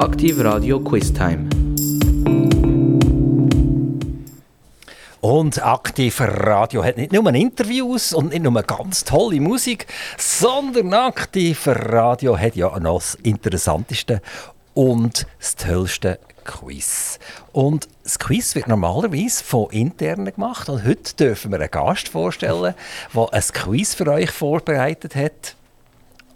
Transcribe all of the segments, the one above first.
Aktiv Radio Quiz Time. Und Aktiv Radio hat nicht nur Interviews und nicht nur ganz tolle Musik, sondern Aktiv Radio hat ja noch das interessanteste und das tollste Quiz. Und das Quiz wird normalerweise von internen gemacht und heute dürfen wir einen Gast vorstellen, der ein Quiz für euch vorbereitet hat.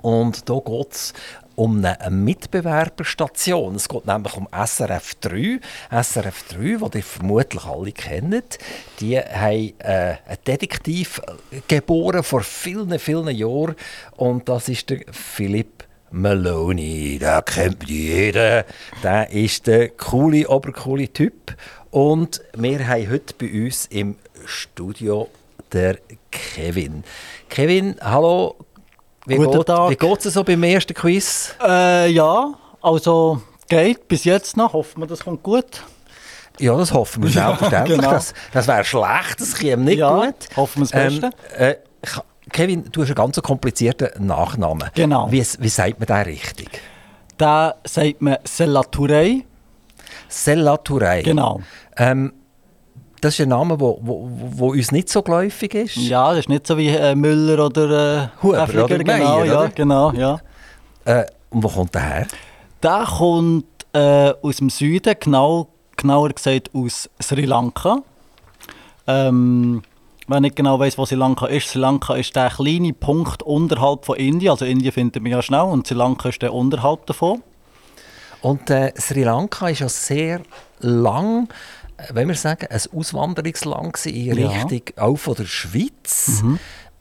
Und da geht es um eine Mitbewerberstation. Es geht nämlich um SRF 3. SRF 3, die ihr vermutlich alle kennt, die haben äh, einen Detektiv geboren vor vielen, vielen Jahren. Und das ist der Philipp Maloney. Den kennt jeder. Der ist der coole, obercoole Typ. Und wir haben heute bei uns im Studio der Kevin. Kevin, hallo, wie Guten geht, geht es so beim ersten Quiz? Äh, ja, also geht bis jetzt noch. Hoffen wir, das kommt gut. Ja, das hoffen wir selbstverständlich. genau. Das, das wäre schlecht, das käme nicht Ja, gut. hoffen wir das Beste. äh, Kevin, du hast einen ganz komplizierten Nachnamen. Genau. Wie, wie sagt man den richtig? Da sagt man Selatourei. Sellaturei. Genau. Ähm, das ist ein Name, der wo, wo, wo uns nicht so geläufig ist. Ja, das ist nicht so wie äh, Müller oder äh, Huber Häfliger, oder genau, Meyer, ja, oder? genau, ja. Äh, und wo kommt der her? Der kommt äh, aus dem Süden, genau, genauer gesagt aus Sri Lanka. Ähm, wer nicht genau weiß, wo Sri Lanka ist, Sri Lanka ist der kleine Punkt unterhalb von Indien. Also Indien findet man ja schnell und Sri Lanka ist der unterhalb davon. Und äh, Sri Lanka ist ja sehr lang, wenn wir sagen, ein Auswanderungsland in Ja. Richtung auch von der Schweiz.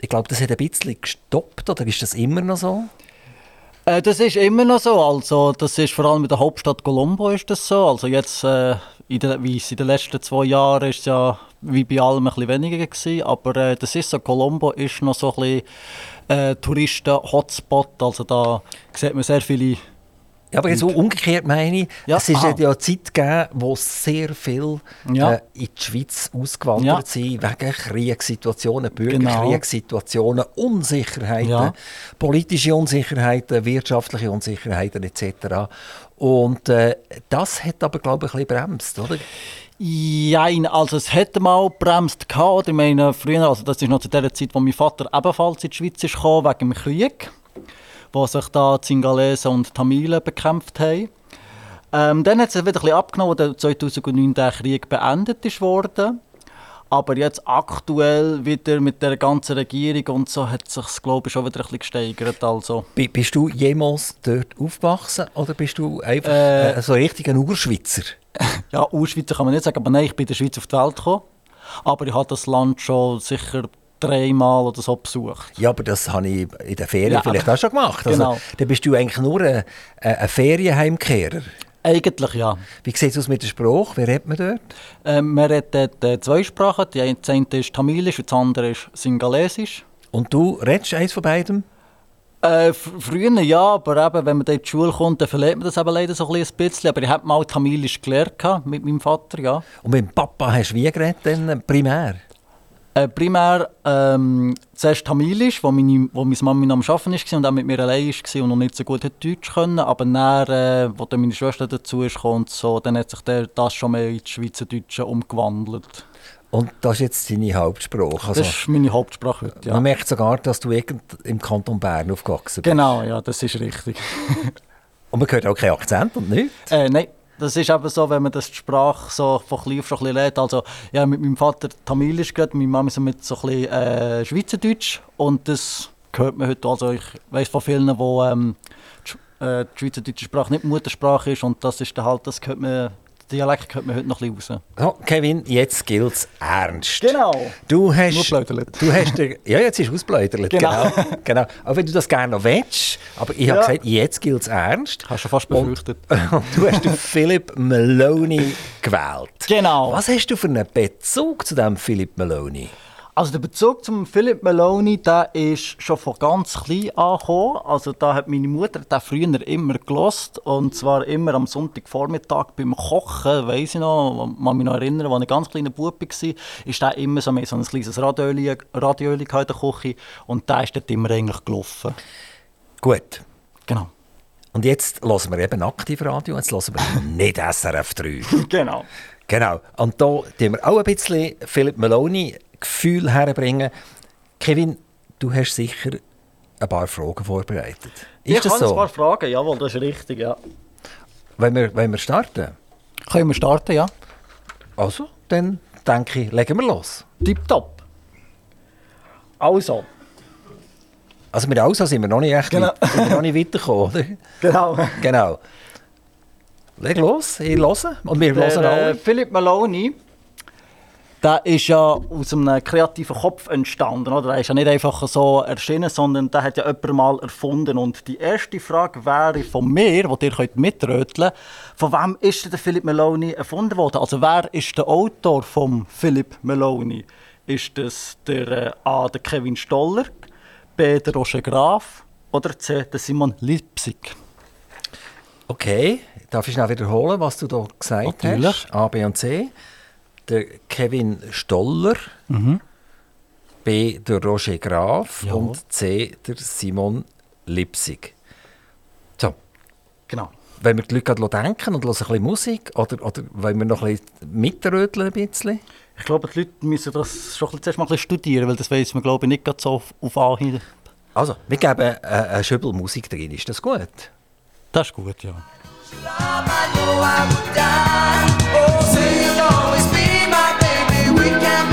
Ich glaube, das hat ein bisschen gestoppt, oder ist das immer noch so? Äh, das ist immer noch so. Also, das ist vor allem in der Hauptstadt Colombo ist das so. Also jetzt, äh, in der, wie es in den letzten zwei Jahren ist es ja wie bei allem ein bisschen weniger gewesen. Aber äh, das ist so, Colombo ist noch so ein bisschen äh, Touristen-Hotspot. Also da sieht man sehr viele... Ja, aber so umgekehrt meine ich, Ja, es ist aha. ja eine Zeit gegeben, wo sehr viel Ja. äh, in die Schweiz ausgewandert Ja. sind, wegen Kriegssituationen, Genau. Bürgerkriegssituationen, Unsicherheiten, Ja. politische Unsicherheiten, wirtschaftliche Unsicherheiten etc. Und äh, das hat aber, glaube ich, ein bisschen bremst, oder? Jein, also es hätte mal gebremst gehabt. Ich meine, früher, also das ist noch zu der Zeit, wo mein Vater ebenfalls in die Schweiz ist gekommen, wegen dem Krieg, wo sich da die Singalesen und Tamilen bekämpft haben. Ähm, dann hat es wieder ein bisschen abgenommen, als dann 2009 der Krieg beendet ist worden. Aber jetzt aktuell wieder mit der ganzen Regierung und so hat sich glaube ich schon wieder ein bisschen gesteigert. Also. Bi- Bist du jemals dort aufgewachsen oder bist du einfach Äh, äh, so richtig ein Urschweizer? Ja, Urschweizer kann man nicht sagen, aber nein, ich bin in der Schweiz auf die Welt gekommen. Aber ich habe das Land schon sicher dreimal oder so besucht. Ja, aber das habe ich in der Ferien Ja, vielleicht auch schon gemacht. Also, Genau. Dann bist du eigentlich nur ein, ein Ferienheimkehrer. Eigentlich ja. Wie sieht es aus mit dem Spruch? Wie redet man dort? Ähm, man redet dort äh, zwei Sprachen. Die eine ist Tamilisch und die andere ist Singalesisch. Und du redest eins von beidem? Äh, fr- früher ja, aber eben, wenn man dort in die Schule kommt, dann verliert man das eben leider so ein bisschen. Aber ich habe mal Tamilisch gelernt mit meinem Vater, ja. Und mit dem Papa hast du wie geredet, dann äh, primär? Äh, primär ähm, zuerst Tamilisch, wo meine, wo meine Mami am Arbeiten war und auch mit mir allein war und noch nicht so gut hat Deutsch können. Aber dann, äh, wo dann meine Schwester dazu ist und so, dann hat sich der, das schon mehr ins Schweizerdeutsche umgewandelt. Und das ist jetzt deine Hauptsprache. Also, Das ist meine Hauptsprache heute, ja. Man merkt sogar, dass du irgend im Kanton Bern aufgewachsen bist. Genau, ja, das ist richtig. Und man hört auch keinen Akzent und nichts. äh, nein, das ist eben so, wenn man das die Sprache so von klein auf schon ein bisschen lernt. Also, ja, mit meinem Vater Tamilisch geredet, meine Mama so mit so ein bisschen äh, Schweizerdeutsch und das hört man heute. Also ich weiß von vielen, wo ähm, die, äh, die Schweizerdeutsche Sprache nicht Muttersprache ist und das ist dann halt, das hört man, Dialekt hört man heute noch ein bisschen raus. So, Kevin, jetzt gilt es ernst. Genau. Du hast, du hast dir, ja, jetzt ist ausbläudert. Genau. Genau. genau. Auch wenn du das gerne noch willst. Aber ich habe Ja. gesagt, jetzt gilt es ernst. Hast du fast befürchtet. Und du hast den Philip Maloney gewählt. Genau. Was hast du für einen Bezug zu dem Philip Maloney? Also der Bezug zum Philip Maloney, der ist schon von ganz klein angekommen. Also da hat meine Mutter den früher immer gelost und zwar immer am Sonntagvormittag beim Kochen, weiß ich noch, man mich noch erinnern, als ich ganz kleiner Bub war, ist der immer so, ein kleines Radioöli in der Küche und der ist dort immer eigentlich gelaufen. Gut. Genau. Und jetzt hören wir eben Aktivradio, jetzt hören wir nicht SRF 3. Genau. Genau. Und da tun wir auch ein bisschen Philipp Meloni Gefühl herbringen. Kevin, du hast sicher ein paar Fragen vorbereitet. Ist ich das habe so? ein paar Fragen, jawohl, das ist richtig, ja. Wenn wir, wenn wir starten? Können wir starten, ja? Also, dann denke ich, legen wir los. Tipptopp. Also, Also mit Ausa sind wir noch nicht echt Genau. weit, sind wir noch nicht weitergekommen, oder? genau. Genau. Leg los, ihr hören. Und wir hören äh, alle. Philipp Maloney, der ist ja aus einem kreativen Kopf entstanden. Oder? Er ist ja nicht einfach so erschienen, sondern der hat ja jemand mal erfunden. Und die erste Frage wäre von mir, die ihr könnt mitröteln könnt, von wem ist denn der Philipp Maloney erfunden worden? Also wer ist der Autor von Philipp Maloney? Ist das der äh, A. Der Kevin Stoller, B. Der Roger Graf oder C. Der Simon Lipsig? Okay, darf ich schnell wiederholen, was du da gesagt Natürlich. hast? A, B und C. Der Kevin Stoller, B, der Roger Graf Jawohl. und C, der Simon Lipsig. So, Genau. wenn wir die Leute gerade denken und hören ein bisschen Musik oder, oder wollen wir noch ein bisschen mitröteln ein bisschen? Ich glaube, die Leute müssen das schon ein bisschen- zuerst mal ein bisschen studieren, weil das weiß man, glaube ich, nicht so auf, auf Anhieb. Also, wir geben äh, eine Schübbel Musik drin, ist das gut? Das ist gut, ja. freak out.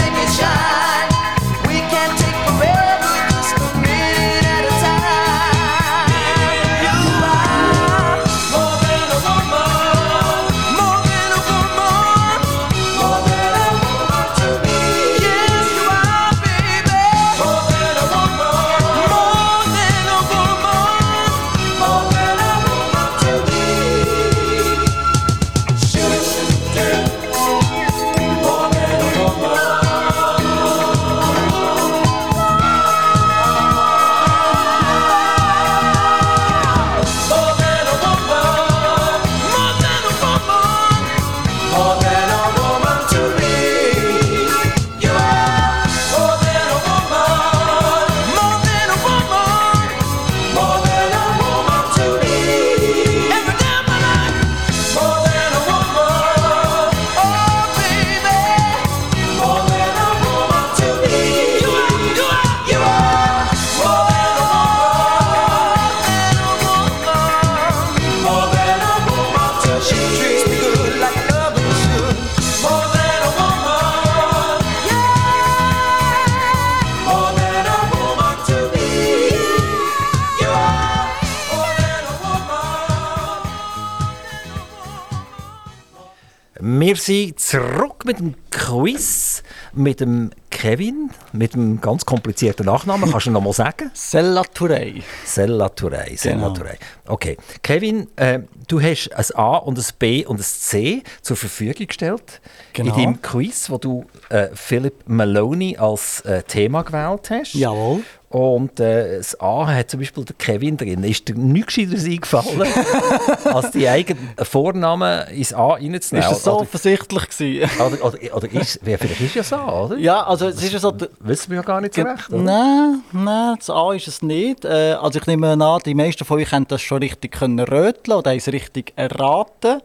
Wir sind zurück mit dem Quiz mit dem Kevin, mit dem ganz komplizierten Nachnamen. Kannst du noch mal sagen? Sella Touré. Sella Touré. Sella Genau. Touré. Okay. Kevin, äh, du hast ein A und ein B und ein C zur Verfügung gestellt. Genau. In deinem Quiz, wo du äh, Philip Maloney als äh, Thema gewählt hast. Jawohl. Und äh, das A hat zum Beispiel der Kevin drin. Ist dir nichts Gescheiteres eingefallen, als die eigenen Vornamen ins A reinzunehmen? Ist das so Oder, offensichtlich gewesen? oder, oder, oder ist, wer- vielleicht ist ja so, oder? ja, also es ist ja so... Wissen wir ja gar nicht so recht, oder? Nein, nein, das A ist es nicht. Äh, also ich nehme an, die meisten von euch haben das schon richtig können röteln oder haben es richtig erraten.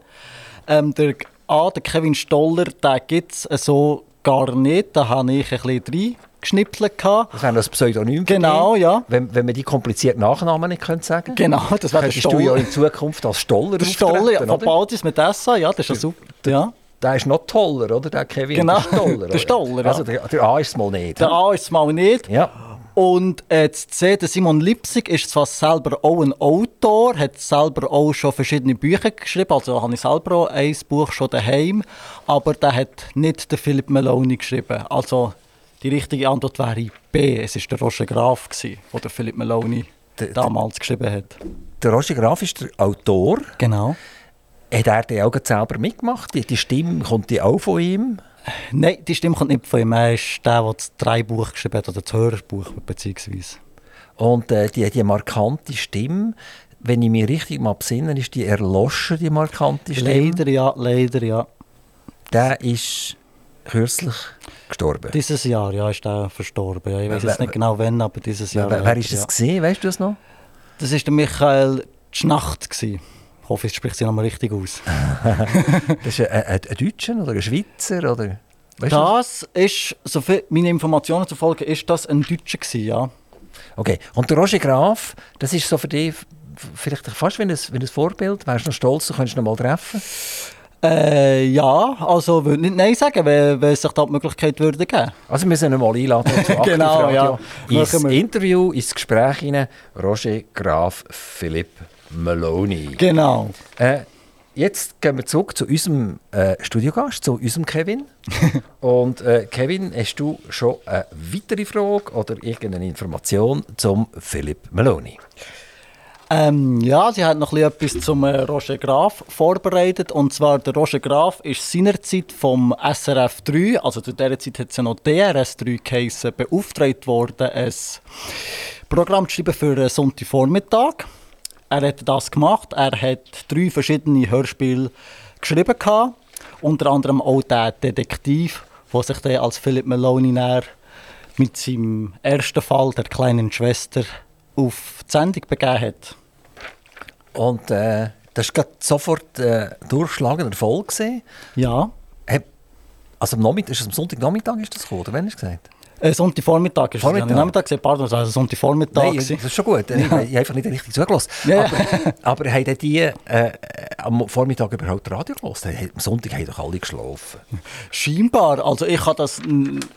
Ähm, der A, der Kevin Stoller, den gibt es so gar nicht. Da habe ich ein bisschen reingeschnippelt. Das wäre das Pseudonym. Genau, ja. Wenn, wenn man die komplizierten Nachnamen nicht könnte sagen Genau, das wäre der könntest du ja Stoller. in Zukunft als Stoller Der Stoller, ja, von? Baldis mit SA, ja, das ist ja super. Ja. Der ist noch toller, oder? Der Kevin, Genau, der Stoller. der? Stoller, ja. Also der, der A ist es mal nicht. Der? A ist es mal nicht. Ja. Und äh, C, der Simon Lipsig, ist zwar selber auch ein Autor, hat selber auch schon verschiedene Bücher geschrieben, also habe ich selber auch ein Buch schon daheim, aber der hat nicht der Philipp Meloni geschrieben. Also die richtige Antwort wäre B, es ist der Roger Graf, gewesen, der der Philipp Meloni Der- damals geschrieben hat. Der Roger Graf ist der Autor. Genau. Hat er die auch gerade selber mitgemacht? Die, die Stimme kommt die auch von ihm? Nein, die Stimme kommt nicht von ihm, er ist der, der das Dreibuch geschrieben hat, oder das Hörbuch beziehungsweise. Und äh, die, die markante Stimme, wenn ich mich richtig mal besinne, ist die erloschen, die markante Stimme. Leider ja, leider ja. Der ist kürzlich gestorben. Dieses Jahr ja, ist er verstorben. Ja, ich weiß jetzt nicht genau wann, aber dieses Jahr. wer, wer ist ja. das gesehen? Weißt du das noch? Das ist der Michael die Nacht. Gewesen. Ich hoffe, ich spreche sie nochmal richtig aus. Das ist ein, ein, ein Deutscher oder ein Schweizer? Oder? Weißt du Das ist, so viel meine Informationen zufolge, ist das ein Deutscher gewesen, ja. Okay. Und der Roger Graf, das ist so für dich vielleicht fast wie ein, wie ein Vorbild. Wärst du noch stolz, du könntest ihn noch mal treffen? Äh, ja, also würde nicht Nein sagen, wenn, wenn sich da die Möglichkeit würde geben. Also wir müssen ihn mal einladen zu Genau, Radio. ja. Ins. Interview, ins Gespräch hinein. Roger Graf Philipp Maloney. Genau. Äh, jetzt gehen wir zurück zu unserem äh, Studiogast, zu unserem Kevin. Und äh, Kevin, hast du schon eine weitere Frage oder irgendeine Information zum Philipp Maloney? Ähm, ja, sie hat noch etwas zum äh, Roger Graf vorbereitet. Und zwar, der Roger Graf ist seinerzeit vom SRF 3, also zu dieser Zeit hat es ja noch DRS 3 geheissen, beauftragt worden, ein Programm zu schreiben für einen Sonntagvormittag. Er hat das gemacht. Er hat drei verschiedene Hörspiele geschrieben. Gehabt. Unter anderem auch der Detektiv, der sich dann als Philip Maloney näher mit seinem ersten Fall, der kleinen Schwester, auf die Sendung begeben hat. Und äh, das war sofort äh, durchschlagender Erfolg. gewesen. Ja. Also am, Nachmittag, ist es am Sonntagnachmittag ist das gekommen, oder wann hast du gesagt? Äh, Sonntagvormittag ist Vormittag? es. Nachmittag pardon, also Sonntagvormittag. Nein, das ist schon gut. Ich, ich habe einfach nicht richtig zugelassen. Ja. Aber, aber haben die äh, am Vormittag überhaupt Radio gelassen? Am Sonntag haben doch alle geschlafen. Scheinbar. Also ich kann das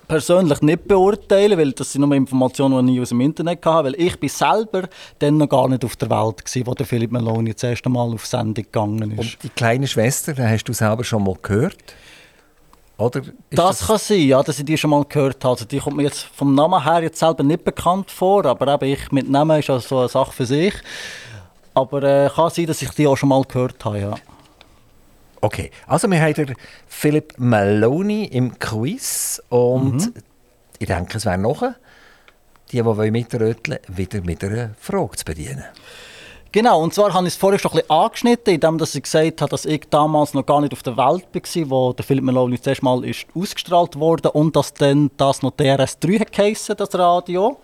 persönlich nicht beurteilen, weil das sind nur Informationen, die ich aus dem Internet hatte. Weil ich bin selber dann noch gar nicht auf der Welt gewesen, wo der Philipp Maloney das erste Mal auf Sendung gegangen ist. Und die kleine Schwester, hast du selber schon mal gehört? Oder ist das, kann sein, ja, dass ich die schon mal gehört habe. Also die kommt mir jetzt vom Namen her jetzt selber nicht bekannt vor, aber eben ich mit Namen ist ja so eine Sache für sich. Aber äh, kann sein, dass ich die auch schon mal gehört habe, ja. Okay, also wir haben Philipp Maloney im Quiz und ich denke, es wäre noch die, die wollen mitröteln wieder mit einer Frage zu bedienen. Genau, und zwar habe ich es vorher schon ein bisschen angeschnitten, indem ich gesagt habe, dass ich damals noch gar nicht auf der Welt war, wo der Philipp Maloney das erste Mal ist ausgestrahlt wurde und dass dann das noch DRS3 hat geheissen, das Radio.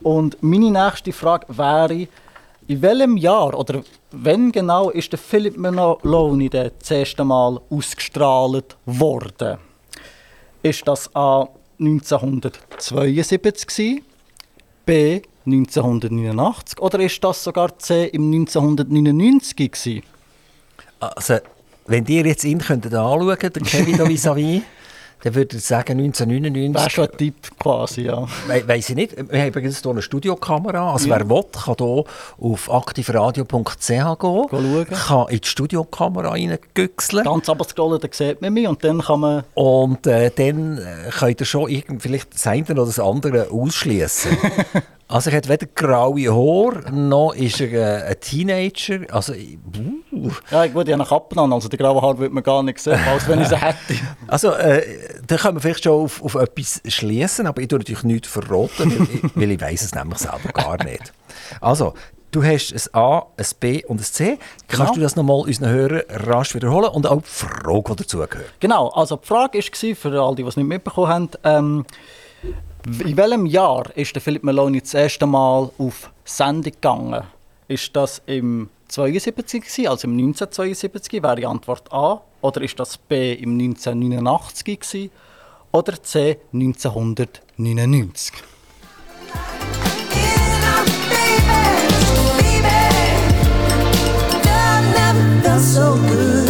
Und meine nächste Frage wäre, in welchem Jahr oder wann genau ist der Philipp Maloney dann das erste Mal ausgestrahlt worden? Ist das A 1972 gewesen, B 1989 oder ist das sogar C im 1999 gewesen? Also, wenn ihr jetzt ihn könntet anschauen den Kevin da vis-à-vis, dann würde ich sagen Wäre 1999. schon ein Tipp quasi, ja. We weiss ich nicht. Wir haben übrigens hier eine Studiokamera. Also wer will, kann hier auf aktivradio.ch gehen. schauen. Kann in die Studiokamera reingüchseln. Ganz runterscrollen, dann sieht man mich und dann kann man... Und äh, dann äh, könnt ihr schon vielleicht das eine oder das andere ausschließen. also er hat weder graue Haar, noch ist er äh, ein Teenager. Also, uh. Ja, ich würde ja eine Kappe an, also die grauen Haare würde man gar nicht sehen, als wenn ich sie hätte. also äh, da können wir vielleicht schon auf, auf etwas schließen, aber ich tue natürlich nichts verraten, weil, ich- weil ich weiß es nämlich selber gar nicht. Also, du hast ein A, ein B und ein C. Kannst Genau. du das nochmal unseren Hörern rasch wiederholen und auch die Frage, die dazugehört? Genau, also die Frage war, für all die, die es nicht mitbekommen haben, ähm, in welchem Jahr ist der Philipp Maloney das erste Mal auf Sendung gegangen? Ist das im 72 gewesen, also im 1972, wäre die Antwort A. Oder ist das B im 1989 gewesen? Oder C 1999? So good.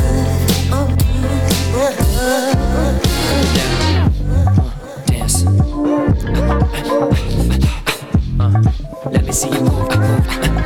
Let me see you move. Let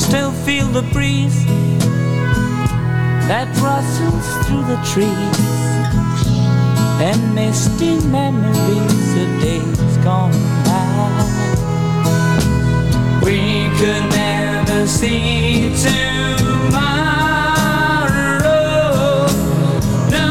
still feel the breeze that rustles through the trees and misty memories of days gone by. We could never see tomorrow. No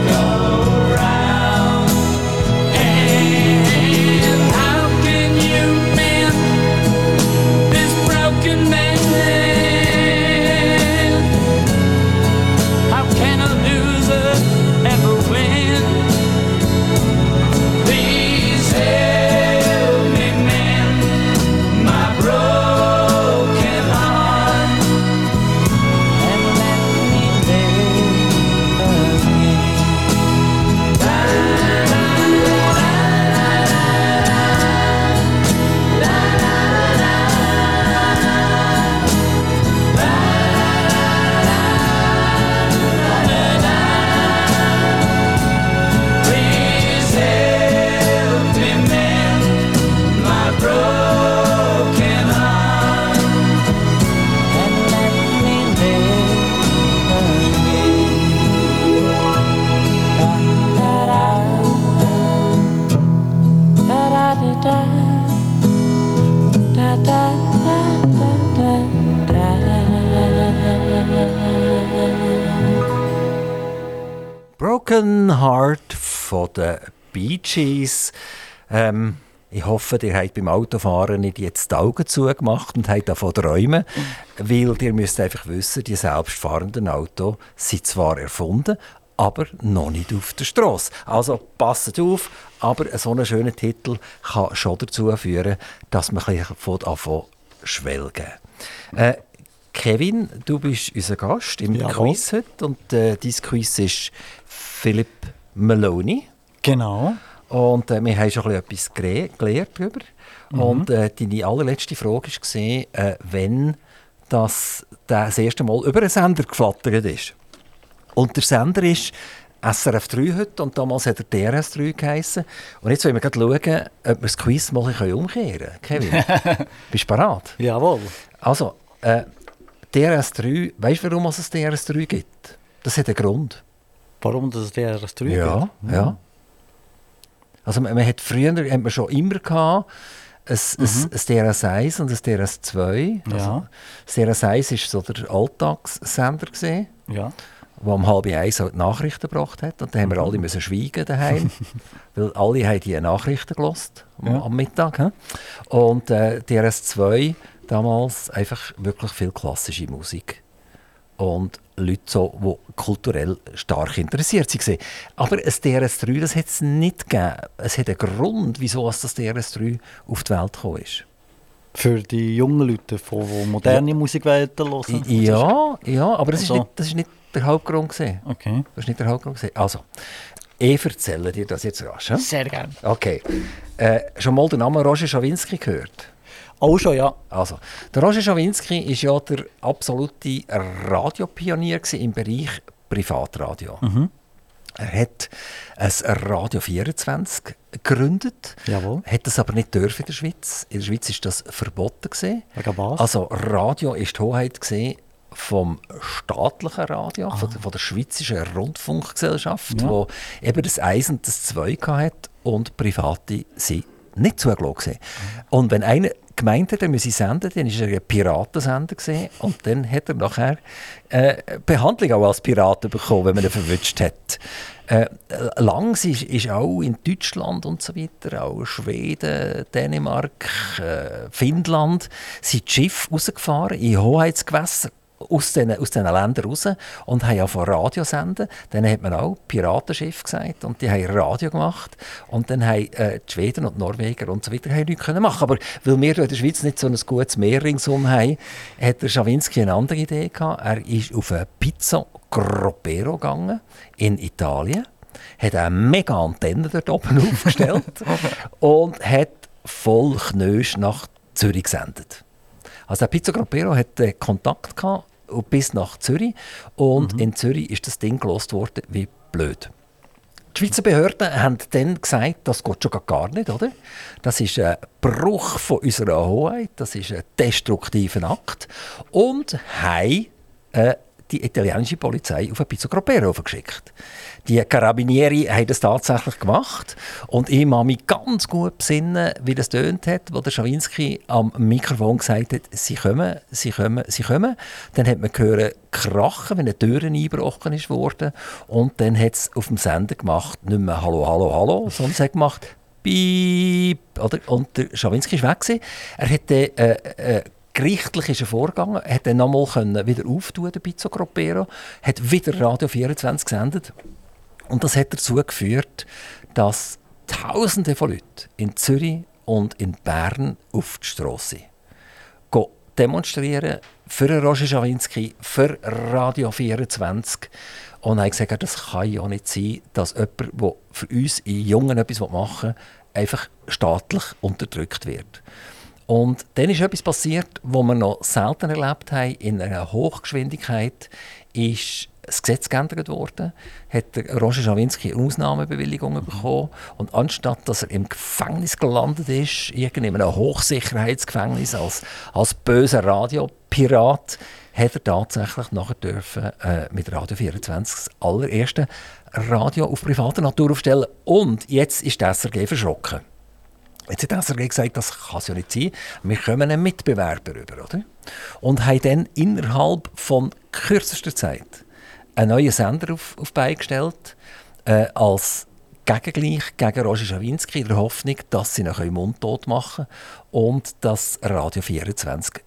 Heart von den Bee Gees. Ähm, ich hoffe, ihr habt beim Autofahren nicht jetzt die Augen zugemacht und habt davon träumen, weil ihr müsst einfach wissen, die selbstfahrenden Autos sind zwar erfunden, aber noch nicht auf der Straße. Also passt auf, aber so ein schöner Titel kann schon dazu führen, dass man ein bisschen von anfangen schwelgen. Äh, Kevin, du bist unser Gast im Jawohl. Quiz heute und äh, dein Quiz ist Philip Maloney. Genau. Und äh, wir haben schon etwas gelernt darüber. Und äh, deine allerletzte Frage war, äh, wenn das, das erste Mal über einen Sender geflattert ist. Und der Sender ist SRF 3 heute und damals hat er DRS3 geheissen. Und jetzt wollen wir schauen, ob wir das Quiz mal umkehren können. Kevin, bist du bereit? Jawohl. Also, äh, DRS3, weißt du, warum es ein DRS3 gibt? Das hat einen Grund. Warum das DRS3 Ja, gibt? ja. Also man, man hat früher hat man schon immer gehabt, ein, ein, ein DRS1 und ein DRS2. Also, Ja. das DRS1 war so der Alltagssender. Gewesen. Ja. der um halb eins halt Nachrichten gebracht hat. Und dann haben wir alle müssen schweigen daheim, weil alle haben die Nachrichten gelost am, Ja. am Mittag. hä? Und äh, die RS2 damals einfach wirklich viel klassische Musik und Leute, so, die kulturell stark interessiert waren. Aber ein DRS3, das hat es nicht gegeben. Es hat einen Grund, wieso es das DRS3 auf die Welt gekommen ist. Für die jungen Leute, die die moderne Musikwelt hören. Ja, ja, aber das ist Also- nicht, das ist nicht der Hauptgrund. Gewesen. Okay. Das ist nicht der Hauptgrund. gewesen. Also, ich erzähle dir das jetzt rasch. hä? Sehr gerne. Okay. Äh, schon mal den Namen Roger Schawinski gehört? Auch schon, ja. Also, der Roger Schawinski ist ja der absolute Radiopionier im Bereich Privatradio. Er hat ein Radio 24 gegründet, Jawohl. hat das aber nicht dürfen in der Schweiz. In der Schweiz ist das verboten gewesen. Wegen was? Also Radio ist die Hoheit gewesen vom staatlichen Radio, von, der, von der Schweizerischen Rundfunkgesellschaft, Ja. wo eben das Eins und das Zwei hat und Private sind nicht zugelassen. Und wenn einer gemeint hat, er müsse senden, dann war er ein Piratensender gewesen, und dann hat er nachher äh, Behandlung auch als Pirat bekommen, wenn man ihn verwünscht hat. Äh, lang ist, ist auch in Deutschland und so weiter, auch Schweden, Dänemark, äh, Finnland, sind Schiffe rausgefahren in Hoheitsgewässer aus diesen, aus diesen Ländern raus und haben ja von Radio senden. Dann hat man auch Piratenschiff gesagt und die haben Radio gemacht und dann haben äh, die Schweden und Norweger und so weiter haben nichts können machen. Aber weil wir in der Schweiz nicht so ein gutes Meer ringsum haben, hat der Schawinski eine andere Idee gehabt. Er ist auf eine Pizza Groppero gegangen in Italien, hat eine mega Antenne dort oben aufgestellt und hat voll Knösch nach Zürich gesendet. Also der Pizza Groppero hatte Kontakt bis nach Zürich und in Zürich ist das Ding gelost worden wie blöd. Die Schweizer Behörden haben dann gesagt, das geht schon gar nicht, oder? Das ist ein Bruch von unserer Hoheit, das ist ein destruktiver Akt und haben äh, die italienische Polizei auf ein Pizzo Groppero geschickt. Die Carabinieri haben das tatsächlich gemacht und ich kann mich ganz gut besinnen, wie das tönt hat, wo der Schawinski am Mikrofon gesagt hat, sie kommen, sie kommen, sie kommen. Dann hat man gehört krachen, wenn eine Tür eingebrochen ist und dann hat es auf dem Sender gemacht, nicht mehr «Hallo, hallo, hallo», sondern es hat gemacht «Piep», oder? Und der Schawinski ist weg. Er hat äh, äh, Gerichtlich ist er vorgegangen, hat dann nochmal wieder auftun, der Pizzo Groppero, hat wieder Radio 24 gesendet. Und das hat dazu geführt, dass Tausende von Leuten in Zürich und in Bern auf die sind. Go demonstrieren für Roger Schawinski, für Radio 24. Und hat gesagt, das kann ja nicht sein, dass jemand, der für uns in Jungen etwas machen will, einfach staatlich unterdrückt wird. Und dann ist etwas passiert, was wir noch selten erlebt haben. In einer Hochgeschwindigkeit ist das Gesetz geändert worden, hat der Roger Schawinski eine Ausnahmebewilligung bekommen und anstatt dass er im Gefängnis gelandet ist, in einem Hochsicherheitsgefängnis als, als böser Radiopirat, hat er tatsächlich nachher dürfen, äh, mit Radio 24 das allererste Radio auf privater Natur aufstellen und jetzt ist der SRG verschrocken. Jetzt hat SRG gesagt, das kann es ja nicht sein. Wir kommen einen Mitbewerber über, oder? Und haben dann innerhalb von kürzester Zeit einen neuen Sender auf, auf die Beine gestellt, äh, als Gegengleich gegen Roger Schawinski, in der Hoffnung, dass sie ihn mundtot machen können und dass Radio 24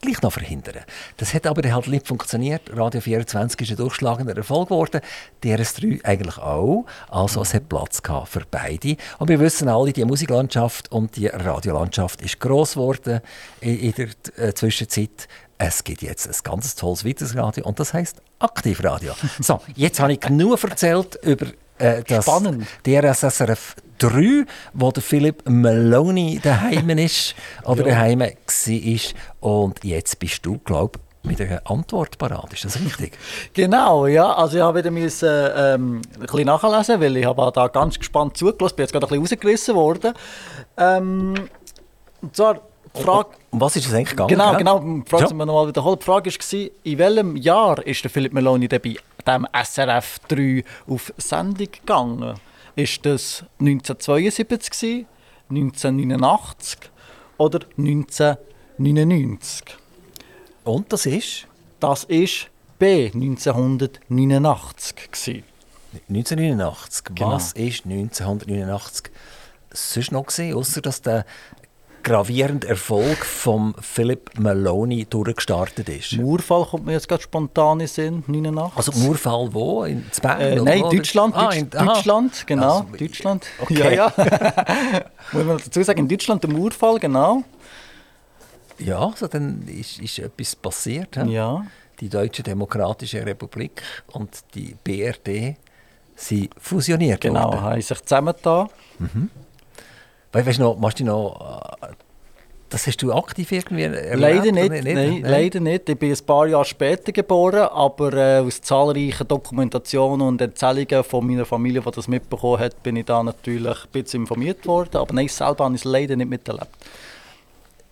gleich noch verhindern. Das hat aber halt nicht funktioniert. Radio 24 ist ein durchschlagender Erfolg geworden. DRS3 eigentlich auch. Also es hat Platz gehabt für beide. Und wir wissen alle, die Musiklandschaft und die Radiolandschaft ist gross geworden in, der äh, Zwischenzeit. Es gibt jetzt ein ganz tolles weiteres Radio und das heißt Aktivradio. so, jetzt habe ich genug erzählt über äh, das Spannend. DRS-SRF 3, wo der Philipp Maloney daheim ist oder daheim war. Und jetzt bist du, glaube ich, mit einer Antwort parat. Ist das richtig? Genau, ja. Also ich habe wieder müssen, ähm, ein bisschen nachlesen, weil ich habe da ganz gespannt zugelassen, bin jetzt gerade ein bisschen rausgerissen worden. Ähm, und zwar die Frage... Um was ist es eigentlich gegangen? Genau, genau. Die Frage Ja. nochmal wiederholen. Die Frage war, in welchem Jahr ist der Philipp Meloni dann bei dem SRF 3 auf Sendung gegangen? Ist das 1972, gewesen, 1989 oder 1999? Und das ist? Das ist B 1989 gewesen. 1989. Genau. Was ist 1989 sonst noch gesehen, außer dass der gravierende Erfolg von Philip Maloney durchgestartet ist? Murfall kommt mir jetzt gerade spontan in Sinn, 89. Also Murfall wo? In Bern? Äh, nein, wo? Deutschland, Ah, in. Deutschland, genau, Also, Deutschland. okay. Ja, ja. Muss man dazu sagen, in Deutschland der Murfall, genau. Ja, also dann ist, ist etwas passiert. hä? Ja. Die Deutsche Demokratische Republik und die BRD sind fusioniert Genau, worden. haben sich zusammengetan. Weil, weißt du noch, machst du noch, äh, das hast du aktiv irgendwie erlebt? Leider oder nicht, nein, leider nicht. Ich bin ein paar Jahre später geboren, aber äh, aus zahlreichen Dokumentationen und Erzählungen von meiner Familie, die das mitbekommen hat, bin ich da natürlich ein bisschen informiert worden. Aber nein, selber habe ich es leider nicht miterlebt.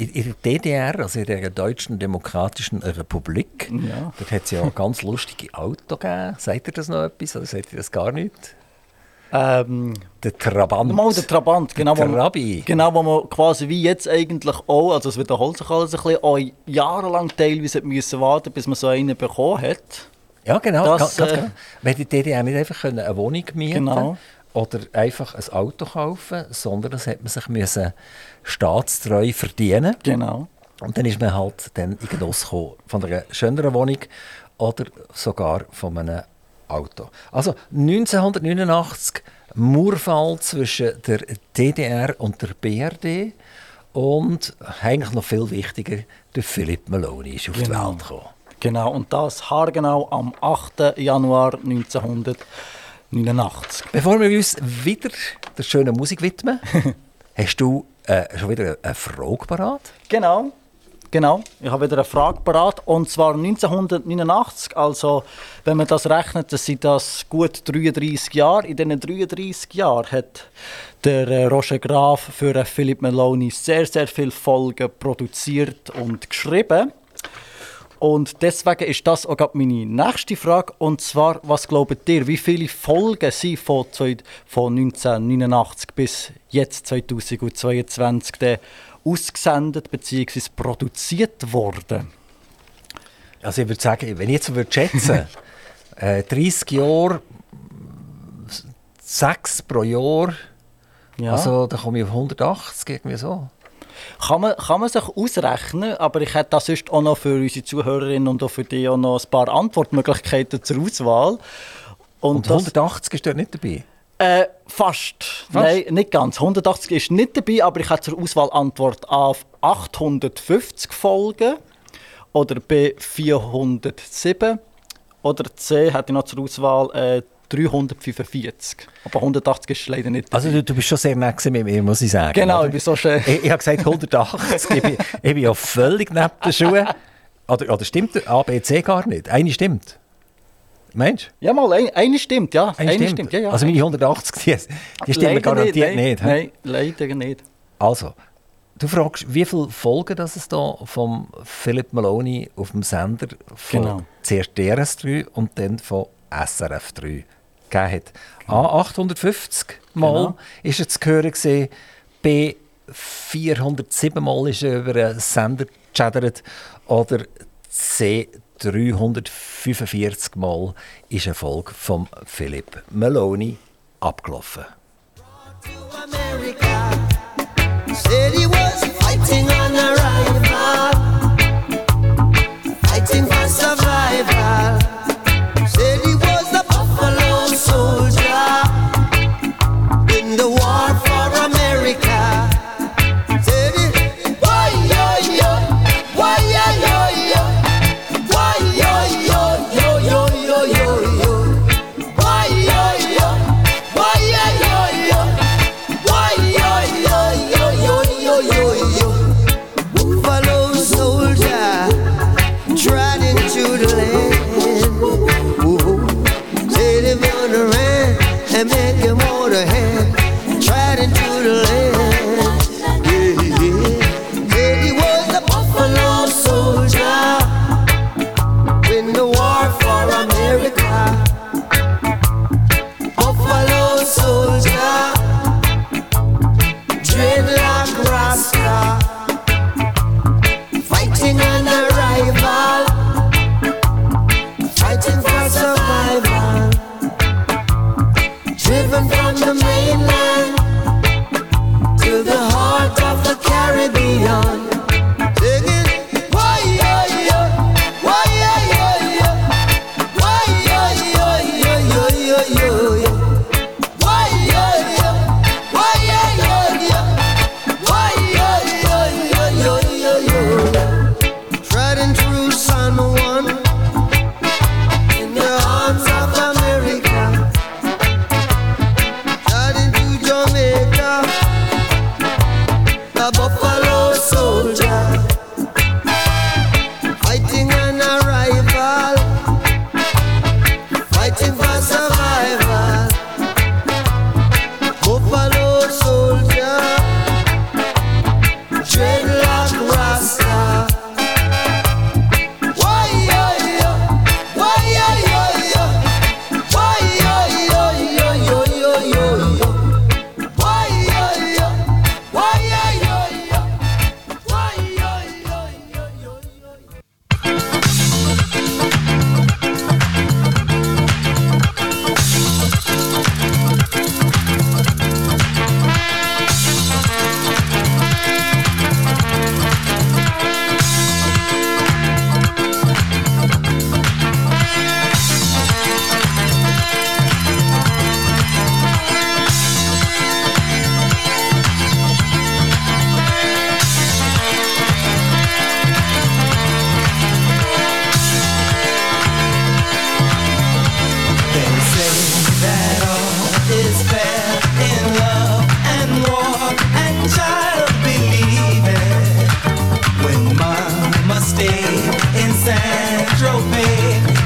In, in der DDR, also in der Deutschen Demokratischen Republik, Ja. dort hat es ja ganz lustige Autos gegeben. Sagt ihr das noch etwas oder sagt ihr das gar nicht? Ähm, Der Trabant. Mal der Trabant, genau. Trabi. Genau, wo man quasi wie jetzt eigentlich auch, also es wiederholt sich alles ein bisschen, auch jahrelang teilweise müssen warten, bis man so einen bekommen hat. Ja, genau. Das, ganz, ganz äh. Wenn die DDR nicht einfach eine Wohnung mieten Genau. oder einfach ein Auto kaufen, sondern das hat man sich müssen staatstreu verdienen. Genau. Und dann ist man halt dann in Genuss gekommen von einer schöneren Wohnung oder sogar von einem Auto. Also 1989 Murfall zwischen der DDR und der BRD und eigentlich noch viel wichtiger, der Philipp Maloney ist auf die Genau. Welt gekommen. Genau, und das haargenau am 8. Januar 1989. Bevor wir uns wieder der schönen Musik widmen, hast du äh, schon wieder eine Frage parat? Genau, genau. Ich habe wieder eine Frage parat. Und zwar 1989. Also, wenn man das rechnet, dann sind das gut 33 Jahre. In diesen 33 Jahren hat der äh, Roger Graf für äh, Philip Maloney sehr, sehr viele Folgen produziert und geschrieben. Und deswegen ist das auch meine nächste Frage. Und zwar, was glaubt ihr, wie viele Folgen sind von, zwei- von 1989 bis jetzt 2022 denn ausgesendet bzw. produziert worden? Also ich würde sagen, wenn ich jetzt würde schätzen, äh, 30 Jahre, 6 pro Jahr, Ja. also da komme ich auf 180, irgendwie so. Kann man, kann man sich ausrechnen, aber ich hätte da sonst auch noch für unsere Zuhörerinnen und auch für die auch noch ein paar Antwortmöglichkeiten zur Auswahl. Und, 180 ist dort nicht dabei. Äh, fast. Nein, nicht ganz. 180 ist nicht dabei, aber ich habe zur Auswahl Antwort A auf 850 Folgen oder B 407 oder C hätte ich noch zur Auswahl äh, 345. Aber 180 ist leider nicht dabei. Also du, du bist schon sehr gewesen mit mir, muss ich sagen. genau, oder? ich bin so schön. Ich, ich habe gesagt 180, ich, bin, ich bin ja völlig neben den Schuhen. Oder, oder stimmt der B, C gar nicht? Eine stimmt. Meinst du? Ja, mal, ein, eine stimmt, ja. Eine Eine stimmt. Ja, ja. Also meine 180, die, die stimmen Leider garantiert nein. nicht. Nein, leider nicht. Also, du fragst, wie viele Folgen das es da vom Philip Maloney auf dem Sender von Genau. zuerst DRS3 und dann von SRF3 gegeben hat. A 850 Mal Genau. ist er zu hören gewesen, B 407 Mal ist er über einen Sender geschädert oder C 345 Mal ist eine Folge von Philip Maloney abgelaufen.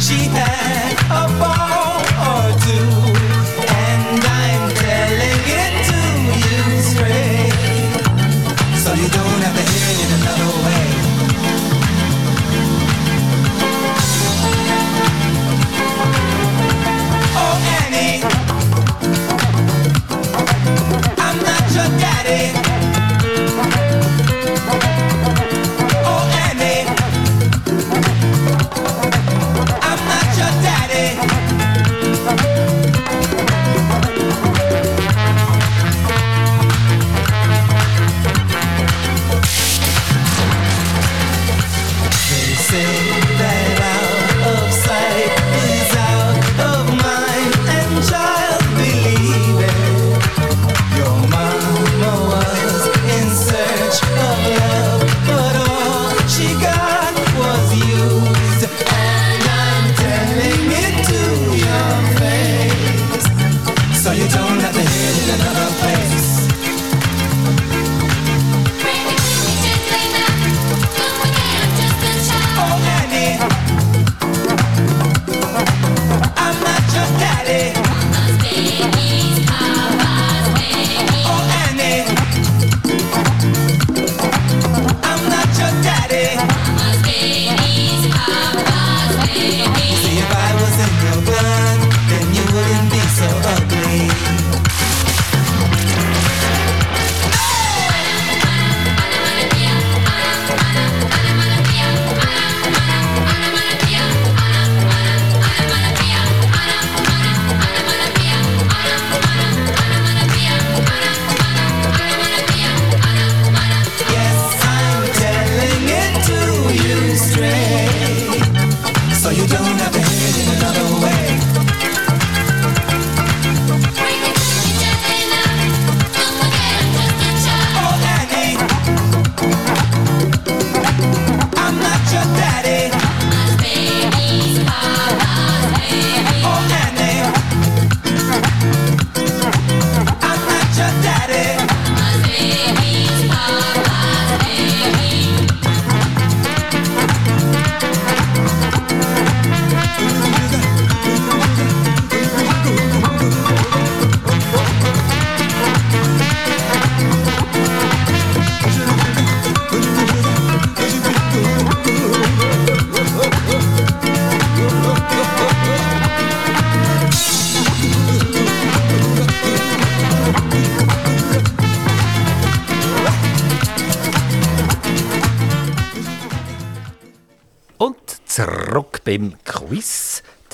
She had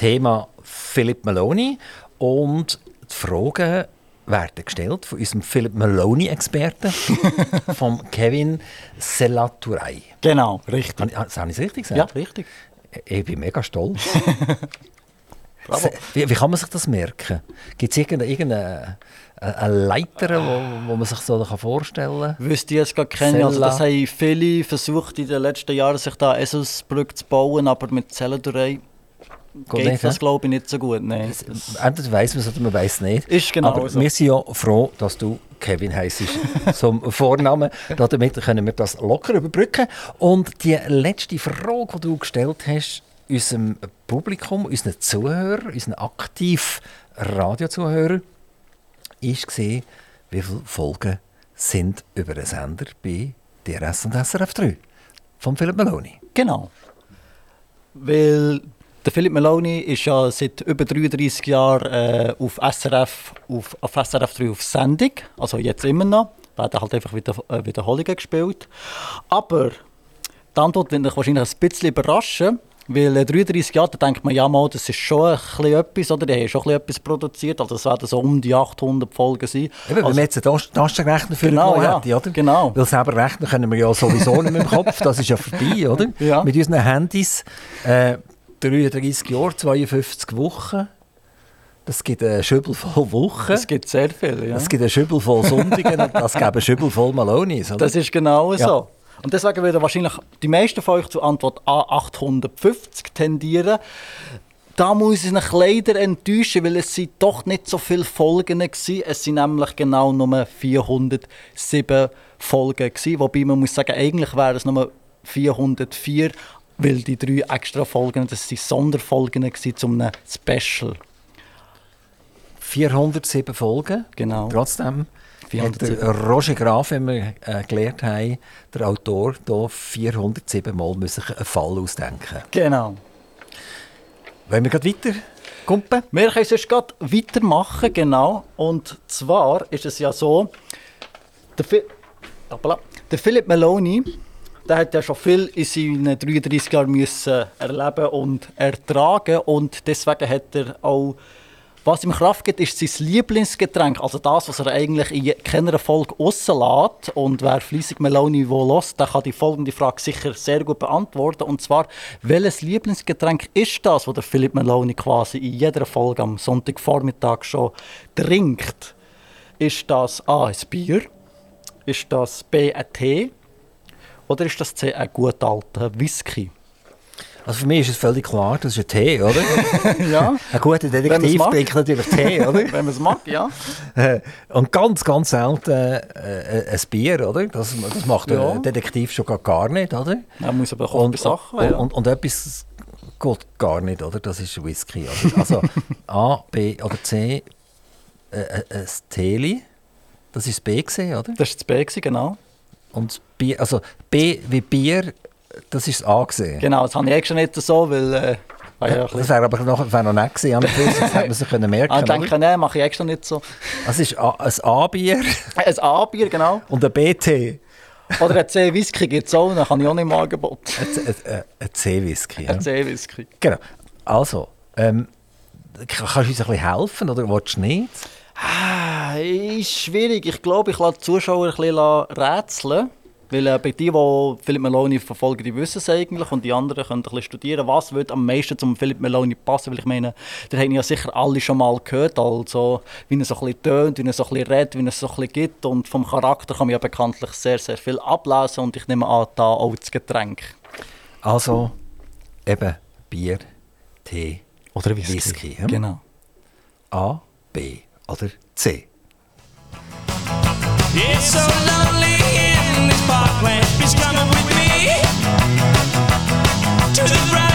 Thema Philip Maloney. Und die Frage werden gestellt von unserem Philip Maloney-Experten, vom Kevin Selaturai. Genau, richtig. Habe ich- ich richtig Ja, gesagt? richtig. Ich bin mega stolz. Wie, wie kann man sich das merken? Gibt es irgendeine, irgendeine eine- eine Leiter, wo, wo man sich so vorstellen kann? Wüsste ich jetzt gar keine. Also das haben viele versucht in den letzten Jahren, sich da Eselsbrücke zu bauen, aber mit Zellenderei geht nicht, das, glaube ich, nicht so gut. Nein. Entweder weiss man es oder man weiss es nicht. Ist genau Aber so. wir sind ja froh, dass du Kevin heisst zum Vornamen. Damit können wir das locker überbrücken. Und die letzte Frage, die du gestellt hast, unserem Publikum, unseren Zuhörern, unseren aktiven Radiozuhörern, ist gesehen, wie viele Folgen sind über den Sender bei DRS und SRF 3 von Philipp Maloney. Genau. Weil der Philipp Maloney ist ja seit über 33 Jahren äh, auf SRF, auf, auf SRF 3 auf Sendung, also jetzt immer noch. Werden halt einfach wieder, äh, Wiederholungen gespielt. Aber die Antwort wird euch wahrscheinlich ein bisschen überraschen, weil äh, 33 Jahre, da denkt man, ja mal, das ist schon ein bisschen etwas, oder? Die haben schon ein bisschen etwas produziert, also es werden so um die 800 Folgen sein. Eben, wenn also, wir jetzt einen Tas- Taschenrechner für Genau, ja, hätten, oder? genau. Weil selber rechnen können wir ja sowieso nicht mehr im Kopf, das ist ja vorbei, oder? Ja. Mit unseren Handys. Äh, 33 Jahre, 52 Wochen. Das gibt einen Schübbel voll Wochen. es gibt sehr viele, ja. Das gibt einen Schübbel voll Sonntagen und das gibt einen Schübbel voll Malonis, oder? Das ist genau Ja. so. Und deswegen werden wahrscheinlich die meisten von euch zur Antwort A 850 tendieren. Da muss ich euch leider enttäuschen, weil es sind doch nicht so viele Folgen waren. Es sind nämlich genau nur 407 Folgen gewesen. Wobei man muss sagen, eigentlich wären es nur 404, weil die drei extra Folgen, das sind Sonderfolgen zum einem Special. 407 Folgen. Genau. Trotzdem hat 407. der Roger Graf, wenn wir äh, gelernt haben, der Autor, hier 407 Mal müssen einen Fall ausdenken. Genau. Wollen wir gerade weiter kumpen? Wir können sonst gerade weitermachen, genau. Und zwar ist es ja so, der, Fi der Philipp Meloni, der hat ja schon viel in seinen 33 Jahren müssen erleben und ertragen und deswegen hat er auch was ihm Kraft gibt, ist sein Lieblingsgetränk, also das, was er eigentlich in keiner Folge rauslässt. Und wer fleissig Meloni wo lässt, der kann die folgende Frage sicher sehr gut beantworten. Und zwar, welches Lieblingsgetränk ist das, was der Philipp Meloni quasi in jeder Folge am Sonntagvormittag schon trinkt? Ist das A, ein Bier? Ist das B, ein Tee? Oder ist das C, ein gut alter Whisky? Also für mich ist es völlig klar, das ist ein Tee, oder? Ja, Ein guter Detektiv trinkt natürlich Tee, oder? wenn man es mag, ja. Äh, Und ganz, ganz selten äh, ein Bier, oder? Das, das macht Ja. ein Detektiv schon gar- gar nicht, oder? Man muss aber auch Und, Sachen, und, ja. und, und etwas geht gar nicht, oder? Das ist Whisky, oder? Also A, B oder C, äh, äh, ein Teeli, das ist das B gesehen, oder? Das war das B, gewesen, genau. Und Bier, also B wie Bier, das ist das A gesehen. Genau, das habe ich extra nicht so, weil... Äh, war ja Das wäre aber noch, wäre noch nett gewesen, am Schluss, das hätte man sich können merken Ah, ich können. denke, nein, mache ich extra nicht so. Es ist A- ein A-Bier Ein A-Bier, genau. und ein B-Tee. Oder ein C-Whisky gibt es auch, dann kann ich auch nicht im Angebot. Ein C-Whisky. Ja. Ein C-Whisky. Genau. Also, ähm, kannst du uns ein bisschen helfen oder willst du nicht? Ah, ist schwierig. Ich glaube, ich lasse die Zuschauer ein bisschen rätseln. Weil äh, bei die, die Philipp Meloni verfolgen, die wissen es eigentlich. Und die anderen können ein bisschen studieren, was wird am meisten zum Philipp Meloni passen. Weil ich meine, der haben ja sicher alle schon mal gehört. Also, wie er so ein bisschen tönt, wie er so ein bisschen redet, wie er es so ein bisschen gibt. Und vom Charakter kann man ja bekanntlich sehr, sehr viel ablesen. Und ich nehme an, da auch das Getränk. Also, eben Bier, Tee Oder Whisky. ja? Genau. A, B oder C. It's so lonely in this parkland. She's coming with me to the bright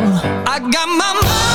I got my mind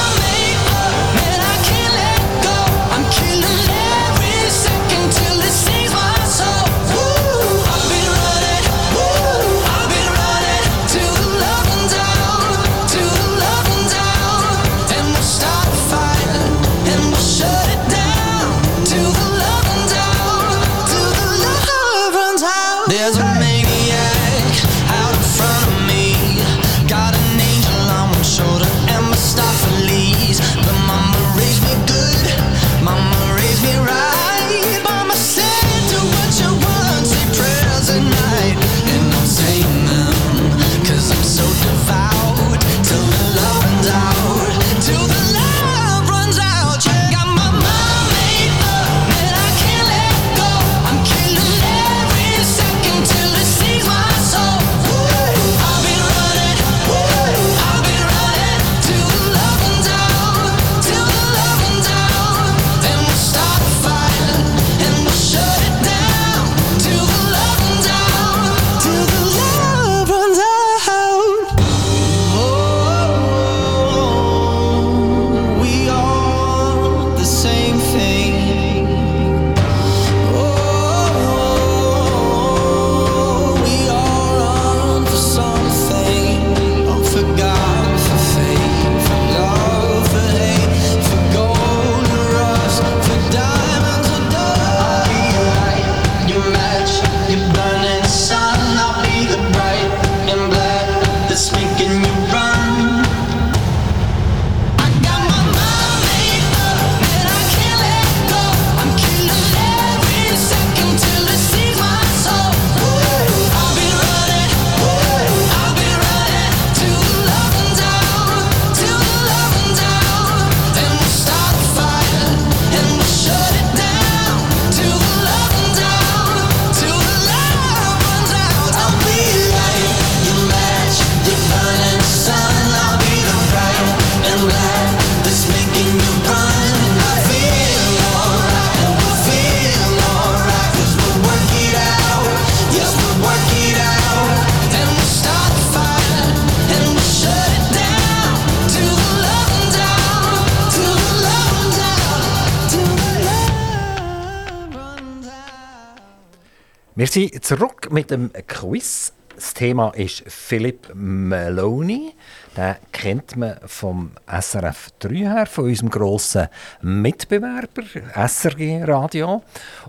Wir sind zurück mit dem Quiz. Das Thema ist Philipp Meloni. Den kennt man vom SRF 3 her, von unserem grossen Mitbewerber, SRG Radio.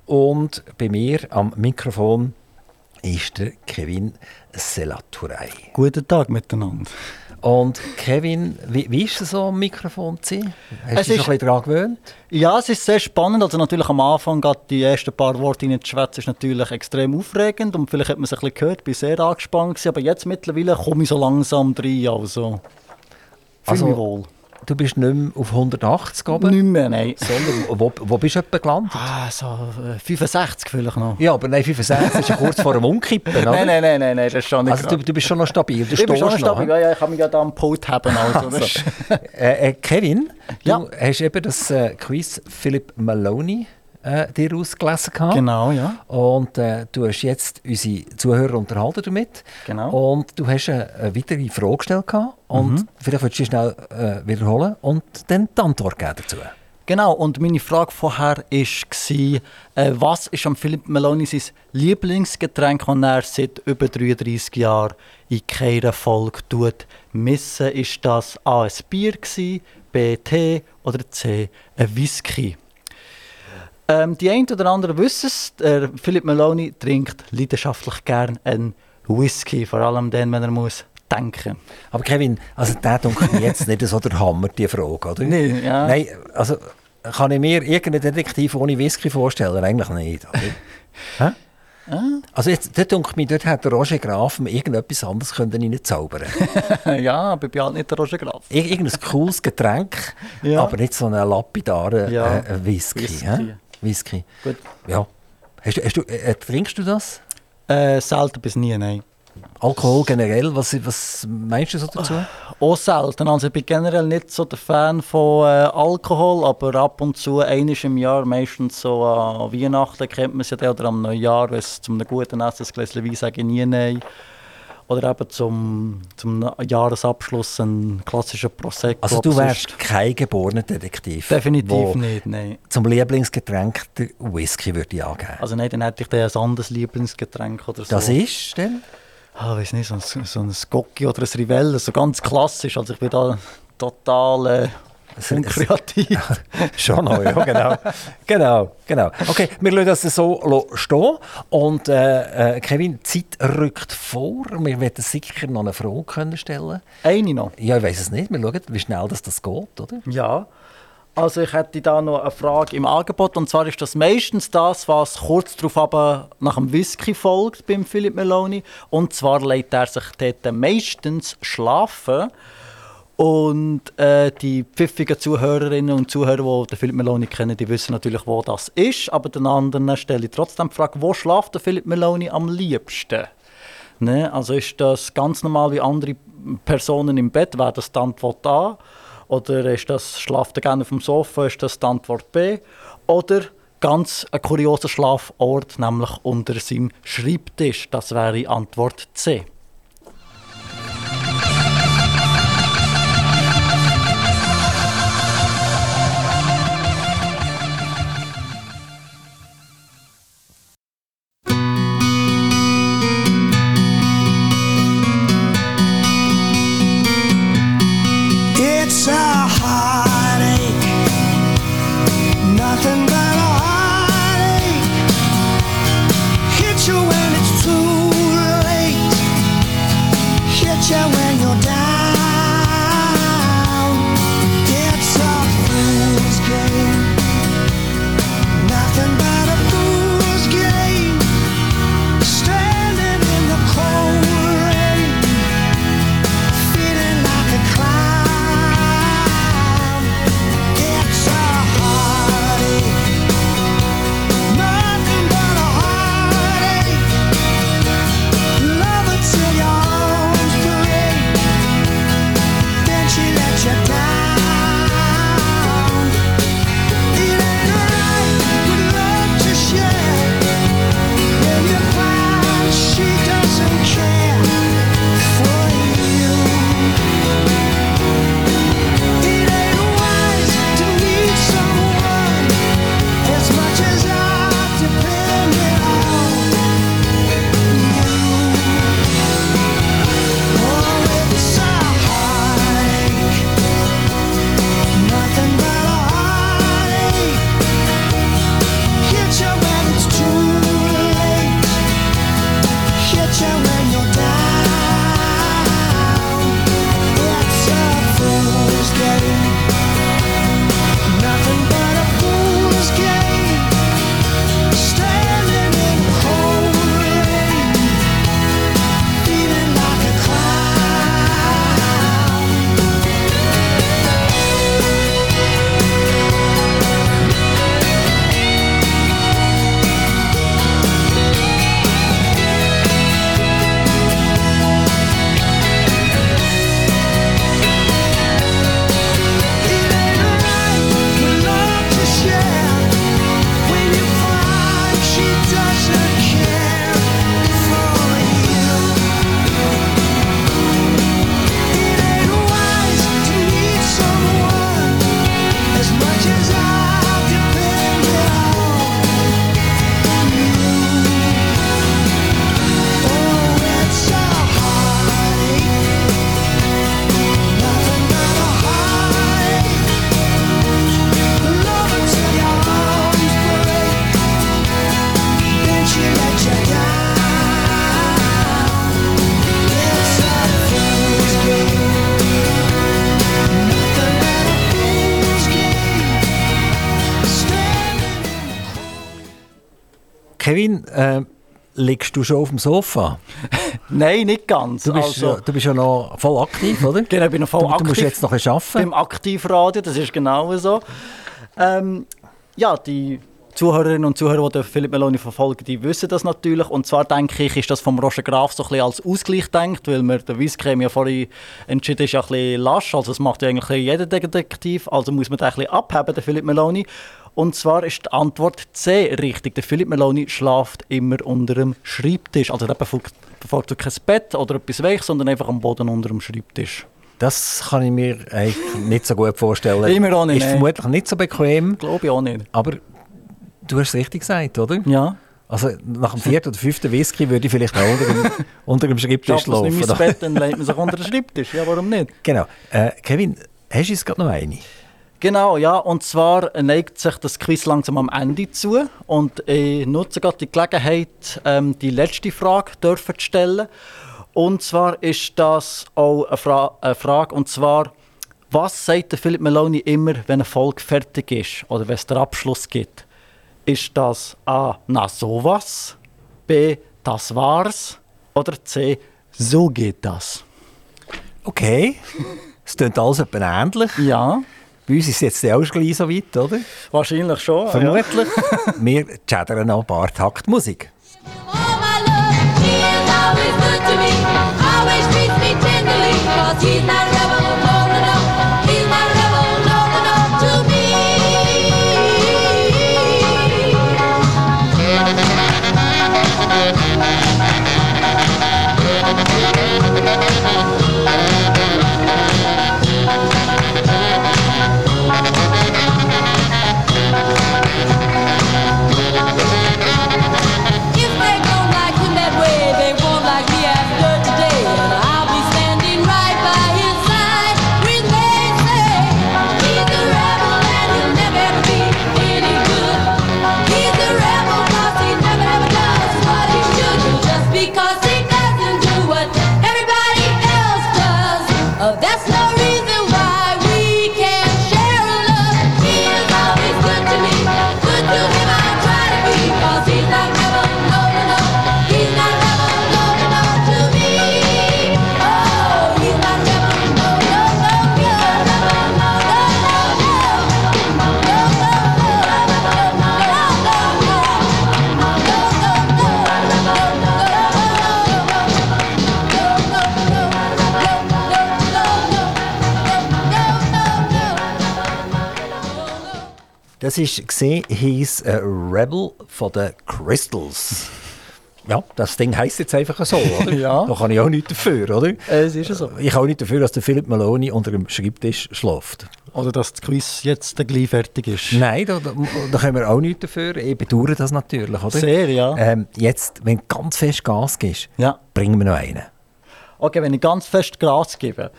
Und bei mir am Mikrofon ist der Kevin Selaturei. Guten Tag miteinander. Und Kevin, wie, wie ist es so am Mikrofon zu sein? Hast Es du dich ist- ein bisschen daran gewöhnt? Ja, es ist sehr spannend. Also natürlich am Anfang, gerade die ersten paar Worte in schwätzen, ist natürlich extrem aufregend und vielleicht hat man es ein bisschen gehört, bin sehr angespannt gewesen, aber jetzt mittlerweile komme ich so langsam rein, also fühle Also- mich wohl. Du bist nicht mehr auf 180 oben, Nicht mehr, nein. sondern wo, wo bist du etwa gelandet? Ah, so äh, 65 vielleicht noch. Ja, aber nein, 65 ist ja kurz vor dem Umkippen, oder? Nein, nein, nein, nein, nein, das ist schon nicht Also du, du bist schon noch stabil, du ich bin schon stehst stabil, noch. ja, ja, ich kann mich ja da am Pult haben. Also, ist- Äh, äh, Kevin, du Ja. hast eben das äh, Quiz Philip Maloney äh, dir ausgelesen gehabt. genau, ja. Und äh, du hast jetzt unsere Zuhörer unterhalten damit. Genau. Und du hast eine, eine weitere Frage gestellt gehabt. Und Mhm. vielleicht willst du schnell äh, wiederholen und dann die Antwort geben dazu. Genau, und meine Frage vorher war, äh, was ist am Philipp Meloni sein Lieblingsgetränk, das er seit über 33 Jahren in keiner Folge tut missen? Ist das A, ein Bier, gewesen, B, Tee oder C, ein Whisky? Ähm, die einen oder anderen wissen es, der Philipp Meloni trinkt leidenschaftlich gern einen Whisky, vor allem dann, wenn er muss denken Aber Kevin, also der denkt mir jetzt nicht so der Hammer, die Frage, oder? Nee, ja. Nein, also kann ich mir irgendeinen Detektiv ohne Whisky vorstellen? Eigentlich nicht. Hä? Also jetzt, dort denke ich mir, dort hätte der Roger Graf mir irgendetwas anderes können reinzaubern ja, aber ich bin halt nicht der Roger Graf. Ir Irgendein cooles Getränk, Ja. aber nicht so einen lapidaren Ja. äh, Whisky. Whisky. Whisky. Gut. Ja. Hast hast du, äh, trinkst du das? Äh, selten bis nie, nein. Alkohol generell, was, was meinst du so dazu? Auch selten. Also ich bin generell nicht so der Fan von äh, Alkohol, aber ab und zu, einmal im Jahr, meistens so an Weihnachten kennt man es ja oder am Neujahr, wenn es zum einem guten Essen ein Gläschen Wein sage ich nie nein. Oder eben zum, zum Jahresabschluss ein klassischer Prosecco. Also du wärst kein geborener Detektiv. Definitiv nicht, nein. Zum Lieblingsgetränk der Whisky würde ich angeben. Also nein, dann hätte ich dann ein anderes Lieblingsgetränk oder so. das ist denn? Ah, weiß nicht, so ein, so ein Gocki oder ein Rivelle, so ganz klassisch. Also ich bin da total äh, unkreativ. Schon noch, ja, genau. genau, genau. Okay, wir lassen das so stehen. Und äh, äh, Kevin, die Zeit rückt vor. Wir werden sicher noch eine Frage können stellen Eine noch. Ja, ich weiß es nicht. Wir schauen, wie schnell das, das geht, oder? Ja. Also ich hätte da noch eine Frage im Angebot und zwar ist das meistens das, was kurz darauf aber nach dem Whisky folgt beim Philip Meloni und zwar legt er sich dort meistens schlafen und äh, die pfiffigen Zuhörerinnen und Zuhörer, die den Philip Meloni kennen, die wissen natürlich, wo das ist, aber den anderen stelle ich trotzdem die Frage, wo schlaft der Philip Meloni am liebsten? Ne? Also ist das ganz normal wie andere Personen im Bett, wäre das die Antwort A? Oder ist das schlaft er gerne auf dem Sofa, ist das die Antwort B? Oder ganz ein kurioser Schlafort, nämlich unter seinem Schreibtisch, das wäre Antwort C. Kevin, äh, liegst du schon auf dem Sofa? Nein, nicht ganz. Du bist, also, ja, du bist ja noch voll aktiv, oder? Genau, ich bin noch voll du, Du musst aktiv. jetzt noch ein arbeiten. beim Aktivradio, das ist genau so. Ähm, ja, die Zuhörerinnen und Zuhörer, die Philipp Meloni verfolgen, die wissen das natürlich. Und zwar denke ich, ist das vom Roger Graf so ein bisschen als Ausgleich denkt, weil mir der Weisscreme ja vorhin entschieden ist ja ein bisschen lasch, also das macht ja eigentlich jeder Detektiv, also muss man den ein bisschen abheben, der Philipp Meloni. Und zwar ist die Antwort C richtig. Der Philipp Meloni schlaft immer unter dem Schreibtisch. Also er bevorzugt kein Bett oder etwas weich, sondern einfach am Boden unter dem Schreibtisch. Das kann ich mir eigentlich nicht so gut vorstellen. Ich mir auch nicht, Ist vermutlich nicht so bequem, Glaube ich auch nicht. aber du hast es richtig gesagt, oder? Ja. Also nach dem vierten oder fünften Whisky würde ich vielleicht noch unter dem, unter dem Schreibtisch man es schlafen. nicht ins Bett, dann legt man sich unter den Schreibtisch. Ja, warum nicht? Genau. Äh, Kevin, hast du jetzt gerade noch eine? Genau, ja. Und zwar neigt sich das Quiz langsam am Ende zu. Und ich nutze gerade die Gelegenheit, ähm, die letzte Frage dürfen zu stellen. Und zwar ist das auch eine, Fra eine Frage, und zwar, was sagt der Philipp Meloni immer, wenn eine Folge fertig ist oder wenn es den Abschluss gibt? Ist das A, na sowas, B, das war's oder C, so geht das? Okay. Es klingt alles etwa ähnlich. Ja, Bei uns ist es jetzt auch gleich so weit, oder? wahrscheinlich schon. Ja. Vermutlich. Wir chattern noch ein paar Takt Musik. Das ist gesehen, hieß äh, Rebel von den Crystals. Ja, das Ding heisst jetzt einfach so, oder? Ja. Da kann ich auch nichts dafür, oder? Es ist so. Ich kann auch nicht dafür, dass der Philipp Maloney unter dem Schreibtisch schläft. Oder dass das Quiz jetzt gleich fertig ist. Nein, da, da, da können wir auch nichts dafür. Ich bedauere das natürlich, oder? Sehr, ja. Ähm, jetzt, wenn du ganz fest Gas gibst, Ja. bringen wir noch einen. Okay, wenn ich ganz fest Gras gebe.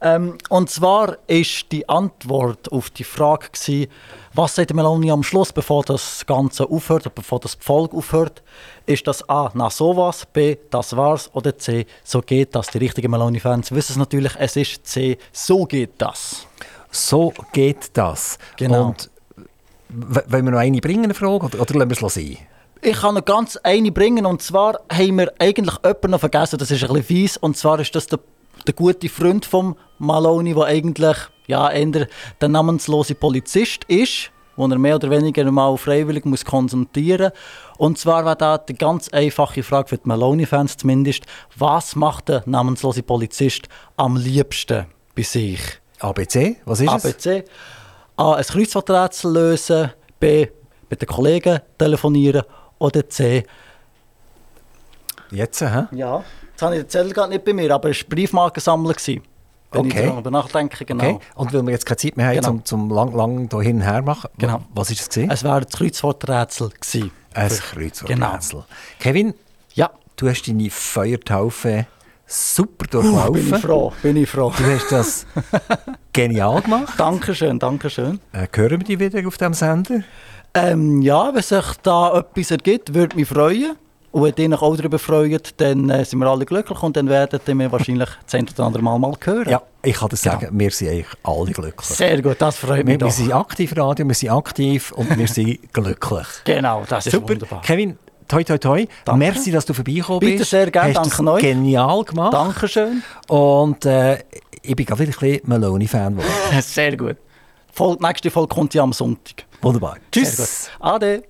Ähm, und zwar ist die Antwort auf die Frage gewesen, was sagt Meloni am Schluss, bevor das Ganze aufhört, oder bevor das Volk aufhört, ist das A, na sowas, B, das war's, oder C, so geht das. Die richtigen Meloni-Fans wissen es natürlich, es ist C, so geht das. So geht das. Genau. Und wollen wir noch eine bringen, eine Frage, oder, oder lassen wir es sein? Ich kann noch ganz eine bringen und zwar haben wir eigentlich jemanden noch vergessen, das ist ein bisschen fies, und zwar ist das der, der gute Freund von Maloney, der eigentlich ja, eher der namenslose Polizist ist, wo er mehr oder weniger mal freiwillig muss konsultieren muss. Und zwar war da die ganz einfache Frage für die Maloney-Fans zumindest, was macht der namenslose Polizist am liebsten bei sich? ABC, was ist es? ABC. A. Ein Kreuzworträtsel lösen. B. Mit den Kollegen telefonieren. Oder C. Jetzt, hä? Ja. Habe ich den Zettel gerade nicht bei mir, aber es war Briefmarkensammler. Wenn Okay. ich darüber nachdenke, genau. Okay. Und weil wir jetzt keine Zeit mehr haben, Genau. zum, zum lang, lang da hin und her machen, Genau. was ist es gewesen? Es war das Kreuzworträtsel. gewesen. Ein Kreuzworträtsel. Kevin, Ja. du hast deine Feuertaufe super Uh, bin ich durchlaufen. froh, bin ich froh. du hast das genial gemacht. Dankeschön, Dankeschön. Äh, hören wir dich wieder auf diesem Sender? Ähm, ja, wenn sich da etwas ergibt, würde mich freuen. Und wenn ihr euch auch darüber freut, dann äh, sind wir alle glücklich und dann werdet ihr mir wahrscheinlich das ein oder andere Mal, mal hören. Ja, ich kann das sagen, wir sind eigentlich alle glücklich. Sehr gut, das freut mich Wir, wir doch. sind aktiv Radio, wir sind aktiv und wir sind glücklich. Genau, das ist Super. wunderbar. Kevin, toi, toi, toi. Merci, dass du vorbeigekommen Bitte bist. sehr gerne, Hast danke euch. genial gemacht. Dankeschön. Und äh, ich bin gerade wieder ein bisschen Maloney-Fan geworden. Sehr gut. Voll, nächste Folge kommt ja am Sonntag. Wunderbar. Tschüss. Ade.